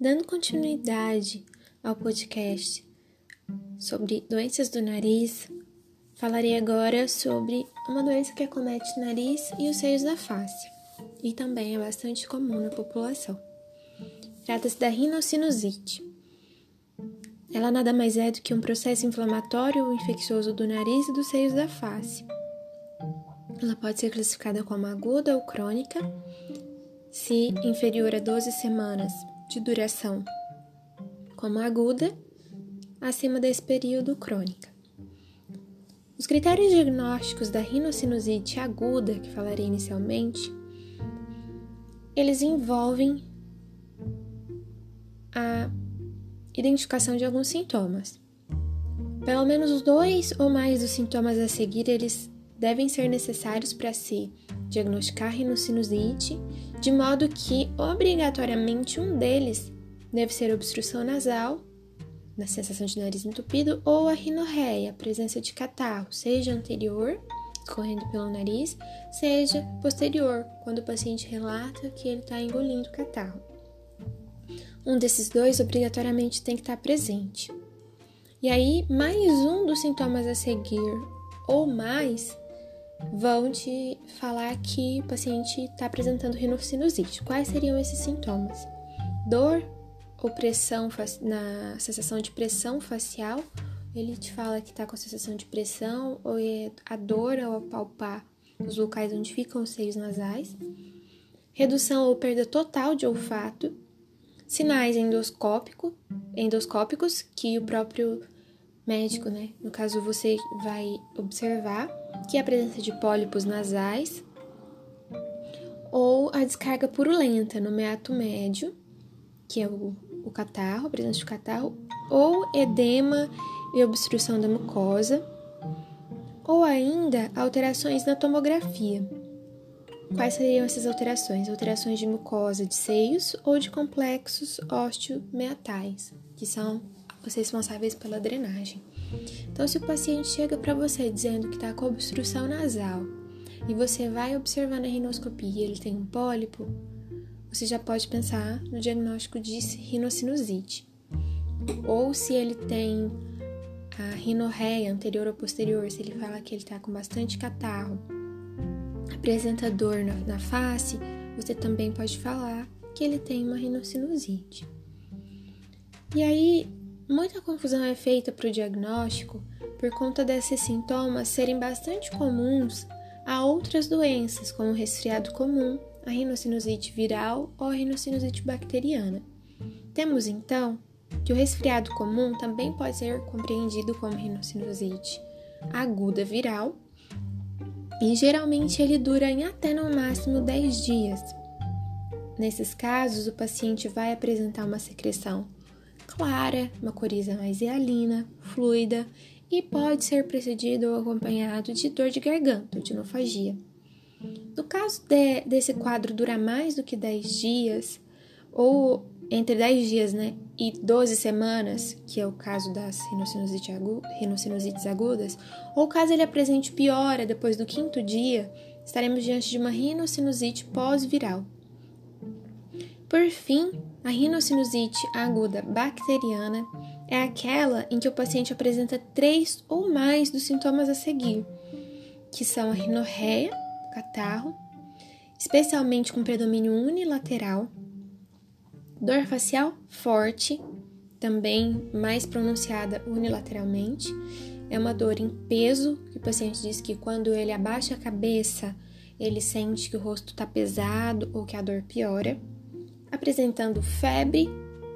Dando continuidade ao podcast sobre doenças do nariz, falarei agora sobre uma doença que acomete o nariz e os seios da face, e também é bastante comum na população. Trata-se da rinocinusite. Ela nada mais é do que um processo inflamatório ou infeccioso do nariz e dos seios da face. Ela pode ser classificada como aguda ou crônica, se inferior a 12 semanas de duração, como aguda, acima desse período crônica. Os critérios diagnósticos da rinocinusite aguda, que falarei inicialmente, eles envolvem a identificação de alguns sintomas. Pelo menos dois ou mais dos sintomas a seguir, eles devem ser necessários para se diagnosticar rinocinusite, de modo que obrigatoriamente um deles deve ser obstrução nasal, na sensação de nariz entupido, ou a rinorreia, presença de catarro, seja anterior, escorrendo pelo nariz, seja posterior, quando o paciente relata que ele está engolindo catarro. Um desses dois obrigatoriamente tem que estar presente. E aí, mais um dos sintomas a seguir ou mais vão te falar que o paciente está apresentando rinocinusite. Quais seriam esses sintomas? Dor ou pressão na sensação de pressão facial. Ele te fala que está com a sensação de pressão ou é a dor ao apalpar os locais onde ficam os seios nasais. Redução ou perda total de olfato sinais endoscópico, endoscópicos que o próprio médico, né, no caso você vai observar que é a presença de pólipos nasais ou a descarga purulenta no meato médio, que é o, o catarro, a presença de catarro, ou edema e obstrução da mucosa, ou ainda alterações na tomografia. Quais seriam essas alterações? Alterações de mucosa de seios ou de complexos osteomeatais, que são os responsáveis pela drenagem. Então, se o paciente chega para você dizendo que está com obstrução nasal e você vai observar na rinoscopia e ele tem um pólipo, você já pode pensar no diagnóstico de rinocinusite. Ou se ele tem a rinorreia anterior ou posterior, se ele fala que ele está com bastante catarro apresentador na, na face, você também pode falar que ele tem uma rinocinusite. E aí, muita confusão é feita para o diagnóstico por conta desses sintomas serem bastante comuns a outras doenças, como o resfriado comum, a rinocinusite viral ou a rinocinusite bacteriana. Temos então que o resfriado comum também pode ser compreendido como rinocinusite aguda viral e geralmente ele dura em até no máximo 10 dias. Nesses casos, o paciente vai apresentar uma secreção clara, uma coriza mais hialina, fluida e pode ser precedido ou acompanhado de dor de garganta ou de nofagia. No caso de, desse quadro durar mais do que 10 dias, ou entre 10 dias né, e 12 semanas, que é o caso das rinossinusites agudas, ou caso ele apresente piora depois do quinto dia, estaremos diante de uma rinocinusite pós-viral. Por fim, a rinocinusite aguda bacteriana é aquela em que o paciente apresenta três ou mais dos sintomas a seguir, que são a rinorreia, catarro, especialmente com predomínio unilateral, Dor facial forte, também mais pronunciada unilateralmente. É uma dor em peso, que o paciente diz que quando ele abaixa a cabeça, ele sente que o rosto está pesado ou que a dor piora. Apresentando febre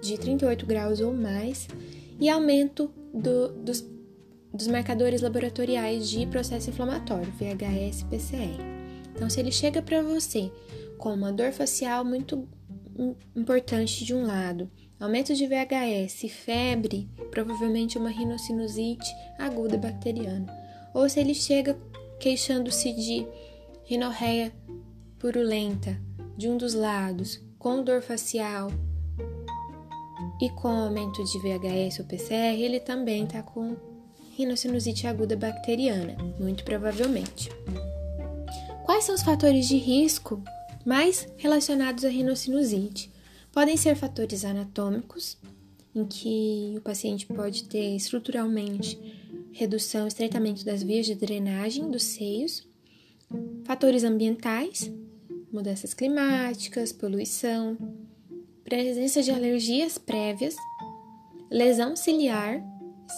de 38 graus ou mais e aumento do, dos, dos marcadores laboratoriais de processo inflamatório, VHS PCR. Então, se ele chega para você com uma dor facial muito importante de um lado, aumento de VHS, febre, provavelmente uma rinocinusite aguda bacteriana. Ou se ele chega queixando-se de rinorreia purulenta de um dos lados, com dor facial e com aumento de VHS ou PCR, ele também está com rinocinusite aguda bacteriana, muito provavelmente. Quais são os fatores de risco mais relacionados à rinocinusite. Podem ser fatores anatômicos, em que o paciente pode ter estruturalmente redução estreitamento das vias de drenagem dos seios, fatores ambientais, mudanças climáticas, poluição, presença de alergias prévias, lesão ciliar,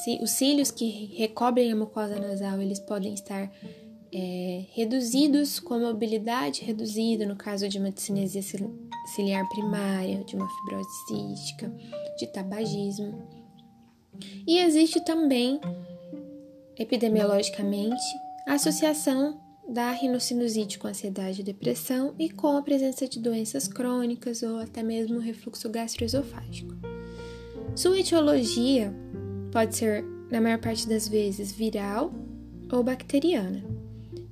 se, os cílios que recobrem a mucosa nasal eles podem estar é, reduzidos com mobilidade reduzida no caso de uma discinesia ciliar primária, de uma fibrose cística, de tabagismo. E existe também, epidemiologicamente, a associação da rinocinusite com ansiedade e depressão e com a presença de doenças crônicas ou até mesmo refluxo gastroesofágico. Sua etiologia pode ser, na maior parte das vezes, viral ou bacteriana.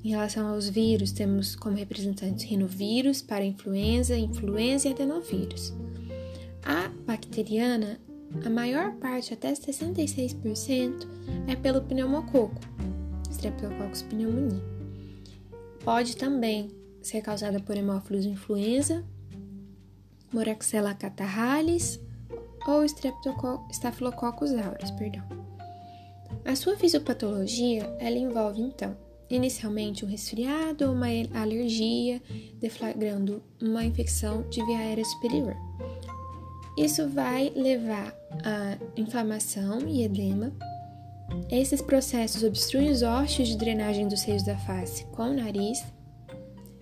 Em relação aos vírus, temos como representantes rinovírus, parainfluenza, influenza e adenovírus. A bacteriana, a maior parte, até 66%, é pelo pneumococo, Streptococcus pneumoniae. Pode também ser causada por hemófilos influenza, Moraxella catarrhalis ou Staphylococcus aureus, perdão. A sua fisiopatologia, ela envolve então inicialmente um resfriado ou uma alergia, deflagrando uma infecção de via aérea superior. Isso vai levar a inflamação e edema. Esses processos obstruem os ossos de drenagem dos seios da face com o nariz.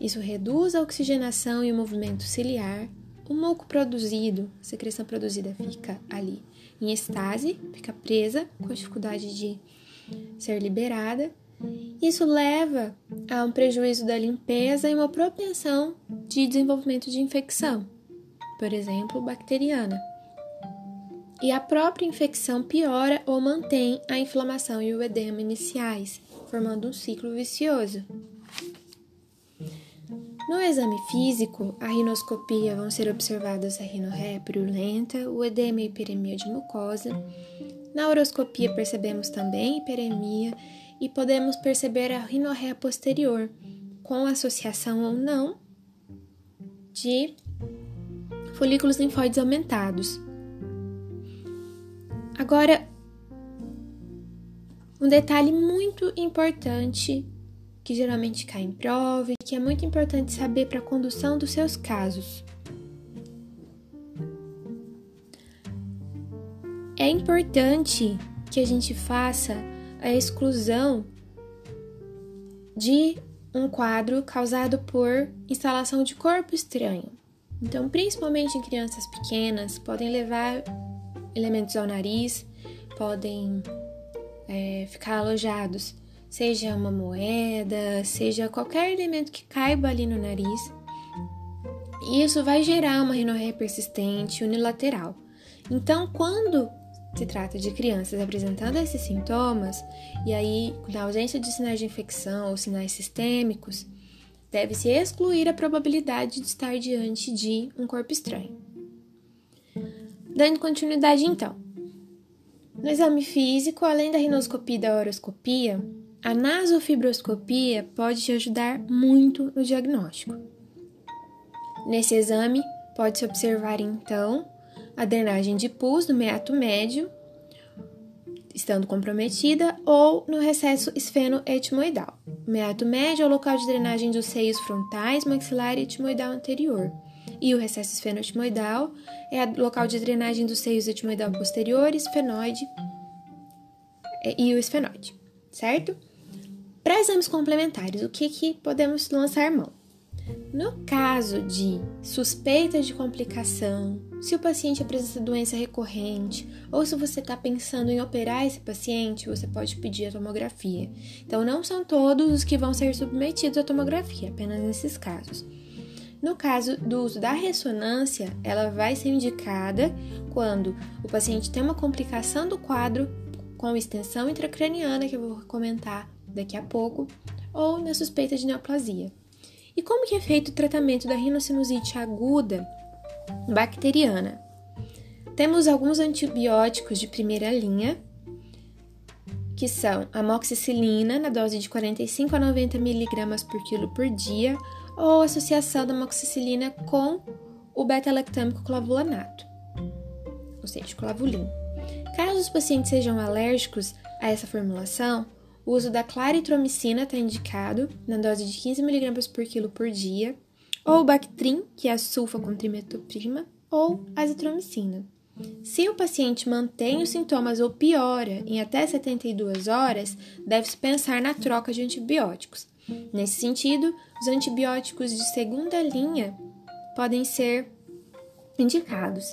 Isso reduz a oxigenação e o movimento ciliar. O muco produzido, a secreção produzida fica ali em estase, fica presa, com dificuldade de ser liberada. Isso leva a um prejuízo da limpeza e uma propensão de desenvolvimento de infecção por exemplo, bacteriana. E a própria infecção piora ou mantém a inflamação e o edema iniciais, formando um ciclo vicioso. No exame físico, a rinoscopia vão ser observadas a rinorreia purulenta, o edema e hiperemia de mucosa. Na uroscopia percebemos também hiperemia e podemos perceber a rinorreia posterior, com associação ou não de folículos linfóides aumentados. Agora, um detalhe muito importante que geralmente cai em prova e que é muito importante saber para a condução dos seus casos. É importante que a gente faça a exclusão de um quadro causado por instalação de corpo estranho. Então, principalmente em crianças pequenas, podem levar elementos ao nariz, podem é, ficar alojados, seja uma moeda, seja qualquer elemento que caiba ali no nariz. E isso vai gerar uma rinorreia persistente unilateral. Então, quando se trata de crianças apresentando esses sintomas, e aí, na ausência de sinais de infecção ou sinais sistêmicos, deve-se excluir a probabilidade de estar diante de um corpo estranho. Dando continuidade, então. No exame físico, além da rinoscopia e da horoscopia, a nasofibroscopia pode te ajudar muito no diagnóstico. Nesse exame, pode-se observar então a drenagem de pus do meato médio estando comprometida, ou no recesso esfeno-etimoidal. O meato médio é o local de drenagem dos seios frontais, maxilar e etimoidal anterior. E o recesso esfeno-etimoidal é o local de drenagem dos seios etimoidal posterior, esfenoide e o esfenoide, certo? Para exames complementares, o que, que podemos lançar mão? No caso de suspeita de complicação, se o paciente apresenta doença recorrente ou se você está pensando em operar esse paciente, você pode pedir a tomografia. Então, não são todos os que vão ser submetidos à tomografia, apenas nesses casos. No caso do uso da ressonância, ela vai ser indicada quando o paciente tem uma complicação do quadro com extensão intracraniana, que eu vou comentar daqui a pouco, ou na suspeita de neoplasia. E como que é feito o tratamento da rinocinusite aguda bacteriana? Temos alguns antibióticos de primeira linha, que são a amoxicilina na dose de 45 a 90 mg por quilo por dia, ou associação da amoxicilina com o beta-lactâmico clavulanato, ou seja, clavulin. Caso os pacientes sejam alérgicos a essa formulação, o uso da claritromicina está indicado na dose de 15 mg por quilo por dia, ou o Bactrim, que é a sulfa com trimetoprima, ou azitromicina. Se o paciente mantém os sintomas ou piora em até 72 horas, deve-se pensar na troca de antibióticos. Nesse sentido, os antibióticos de segunda linha podem ser indicados.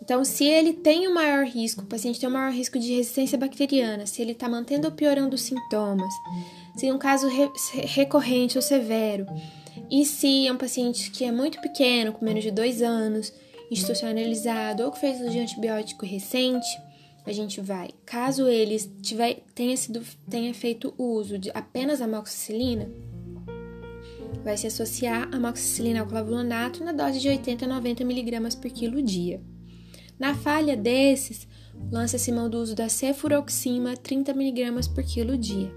Então, se ele tem o maior risco, o paciente tem o maior risco de resistência bacteriana, se ele está mantendo ou piorando os sintomas, se é um caso re recorrente ou severo, e se é um paciente que é muito pequeno, com menos de dois anos, institucionalizado ou que fez uso de antibiótico recente, a gente vai, caso ele tiver, tenha, sido, tenha feito uso de apenas amoxicilina, vai se associar a amoxicilina ao clavulanato na dose de 80 a 90 mg por quilo dia. Na falha desses, lança-se mão do uso da cefuroxima 30 mg por quilo dia.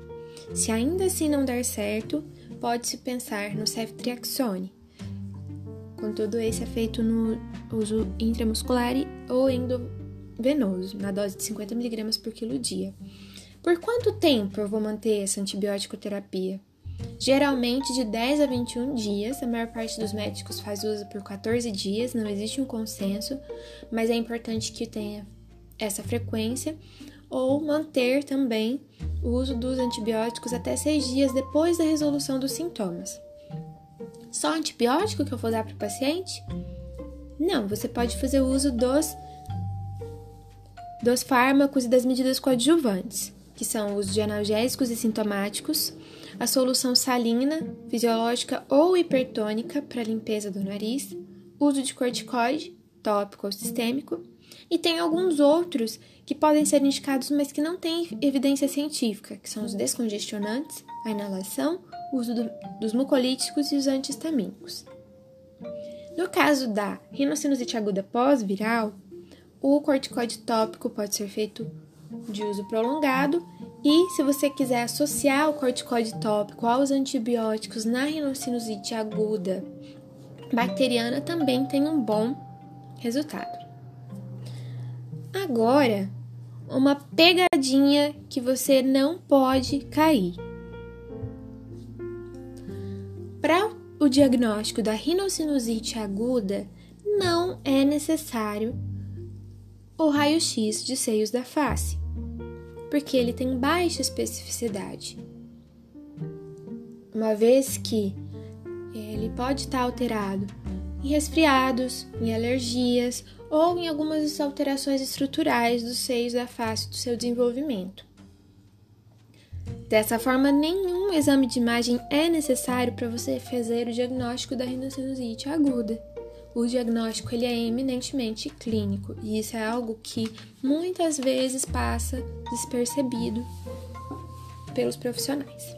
Se ainda assim não der certo, pode-se pensar no ceftriaxone. Contudo, esse é feito no uso intramuscular ou endovenoso, na dose de 50 mg por quilo dia. Por quanto tempo eu vou manter essa antibiótico terapia? Geralmente de 10 a 21 dias, a maior parte dos médicos faz uso por 14 dias, não existe um consenso, mas é importante que tenha essa frequência, ou manter também o uso dos antibióticos até 6 dias depois da resolução dos sintomas. Só antibiótico que eu vou dar para o paciente? Não, você pode fazer uso dos, dos fármacos e das medidas coadjuvantes, que são os de analgésicos e sintomáticos, a solução salina, fisiológica ou hipertônica para limpeza do nariz, uso de corticoide, tópico ou sistêmico, e tem alguns outros que podem ser indicados, mas que não têm evidência científica, que são os descongestionantes, a inalação, o uso do, dos mucolíticos e os antihistamínicos. No caso da rinocinusite aguda pós-viral, o corticoide tópico pode ser feito de uso prolongado e se você quiser associar o corticoide tópico aos antibióticos na rinocinusite aguda bacteriana, também tem um bom resultado. Agora, uma pegadinha que você não pode cair. Para o diagnóstico da rinocinusite aguda, não é necessário o raio-x de seios da face porque ele tem baixa especificidade. Uma vez que ele pode estar alterado em resfriados, em alergias ou em algumas alterações estruturais dos seios da face do seu desenvolvimento. Dessa forma, nenhum exame de imagem é necessário para você fazer o diagnóstico da rinocinusite aguda o diagnóstico ele é eminentemente clínico e isso é algo que muitas vezes passa despercebido pelos profissionais.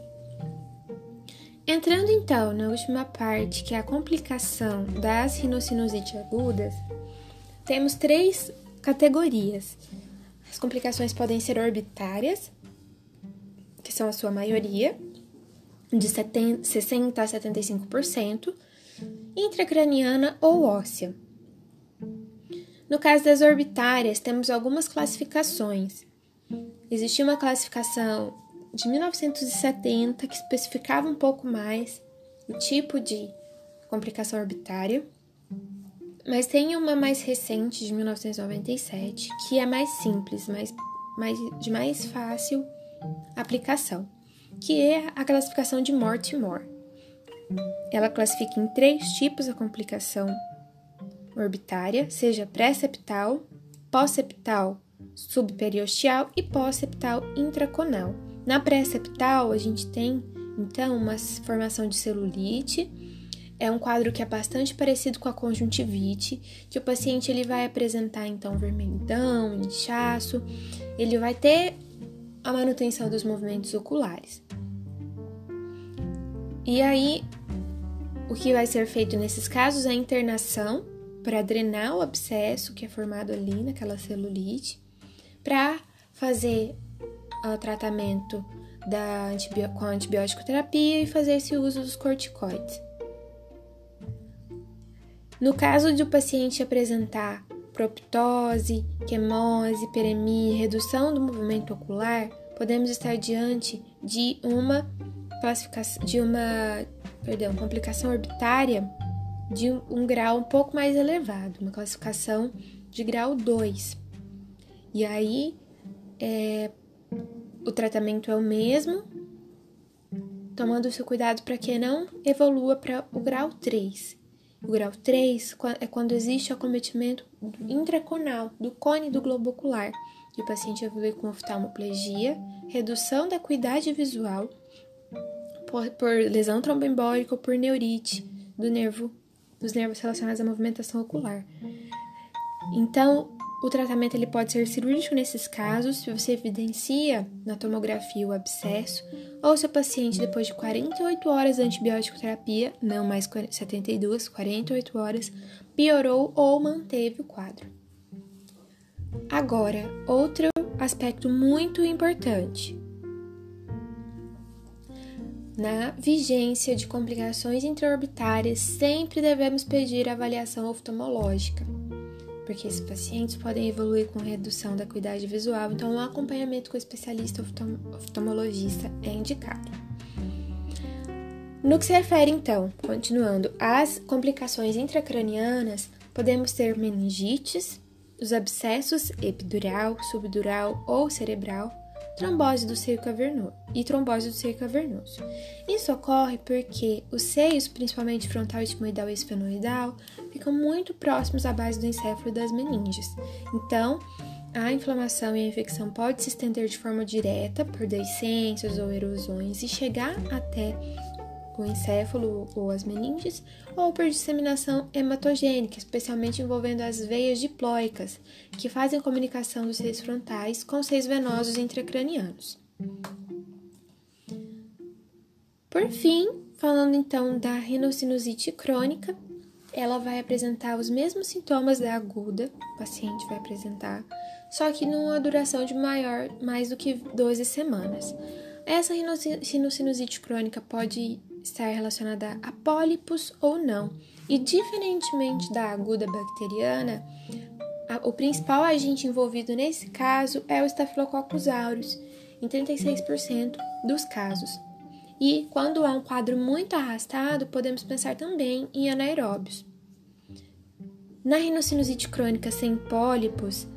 Entrando então na última parte, que é a complicação das rinocinusite agudas, temos três categorias. As complicações podem ser orbitárias, que são a sua maioria, de 60 a 75%, intracraniana ou óssea. No caso das orbitárias, temos algumas classificações. Existia uma classificação de 1970 que especificava um pouco mais o tipo de complicação orbitária, mas tem uma mais recente de 1997 que é mais simples, mais, mais, de mais fácil aplicação, que é a classificação de Mortimore. Ela classifica em três tipos a complicação orbitária, seja pré-septal, pós-septal subperiosteal e pós-septal intraconal. Na pré-septal, a gente tem então uma formação de celulite. É um quadro que é bastante parecido com a conjuntivite, que o paciente ele vai apresentar então vermelhidão, inchaço, ele vai ter a manutenção dos movimentos oculares. E aí, o que vai ser feito nesses casos é a internação para drenar o abscesso que é formado ali naquela celulite, para fazer o tratamento da com a antibiótico terapia e fazer esse uso dos corticoides. No caso de o paciente apresentar proptose, quemose, peremia, redução do movimento ocular, podemos estar diante de uma classificação de uma, perdão, complicação orbitária de um, grau um pouco mais elevado, uma classificação de grau 2. E aí é, o tratamento é o mesmo, tomando seu cuidado para que não evolua para o grau 3. O grau 3 é quando existe acometimento intraconal do cone do globo ocular e o paciente evolui com oftalmoplegia, redução da acuidade visual por, por lesão tromboembólica ou por neurite do nervo, dos nervos relacionados à movimentação ocular. Então, o tratamento ele pode ser cirúrgico nesses casos, se você evidencia na tomografia o abscesso, ou se o paciente, depois de 48 horas de antibiótico terapia, não mais 72, 48 horas, piorou ou manteve o quadro. Agora, outro aspecto muito importante. Na vigência de complicações intraorbitárias, sempre devemos pedir avaliação oftalmológica porque esses pacientes podem evoluir com redução da acuidade visual, então um acompanhamento com o especialista oftalmologista é indicado. No que se refere, então, continuando, às complicações intracranianas, podemos ter meningites, os abscessos epidural, subdural ou cerebral, trombose do seio cavernoso e trombose do seio cavernoso. Isso ocorre porque os seios, principalmente frontal etimoidal e esfenoidal, ficam muito próximos à base do encéfalo e das meninges. Então, a inflamação e a infecção pode se estender de forma direta por deiscências ou erosões e chegar até o encéfalo ou as meninges, ou por disseminação hematogênica, especialmente envolvendo as veias diploicas, que fazem a comunicação dos seios frontais com os seios venosos intracranianos. Por fim, falando então da rinocinusite crônica, ela vai apresentar os mesmos sintomas da aguda, o paciente vai apresentar, só que numa duração de maior, mais do que 12 semanas. Essa rinocinusite crônica pode estar relacionada a pólipos ou não. E diferentemente da aguda bacteriana, a, o principal agente envolvido nesse caso é o Staphylococcus aureus, em 36% dos casos. E quando há um quadro muito arrastado, podemos pensar também em anaeróbios. Na rinocinusite crônica sem pólipos,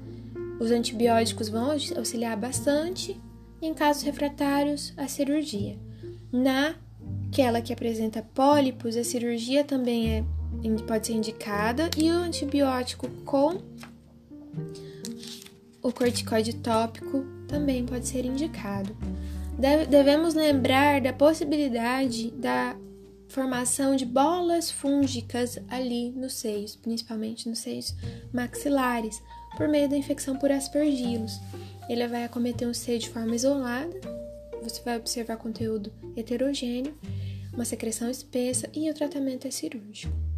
os antibióticos vão auxiliar bastante, em casos refratários, a cirurgia. Na Aquela que apresenta pólipos, a cirurgia também é, pode ser indicada e o antibiótico com o corticoide tópico também pode ser indicado. Devemos lembrar da possibilidade da formação de bolas fúngicas ali nos seios, principalmente nos seios maxilares, por meio da infecção por aspergilos. Ele vai acometer um seio de forma isolada, você vai observar conteúdo heterogêneo uma secreção espessa e o tratamento é cirúrgico.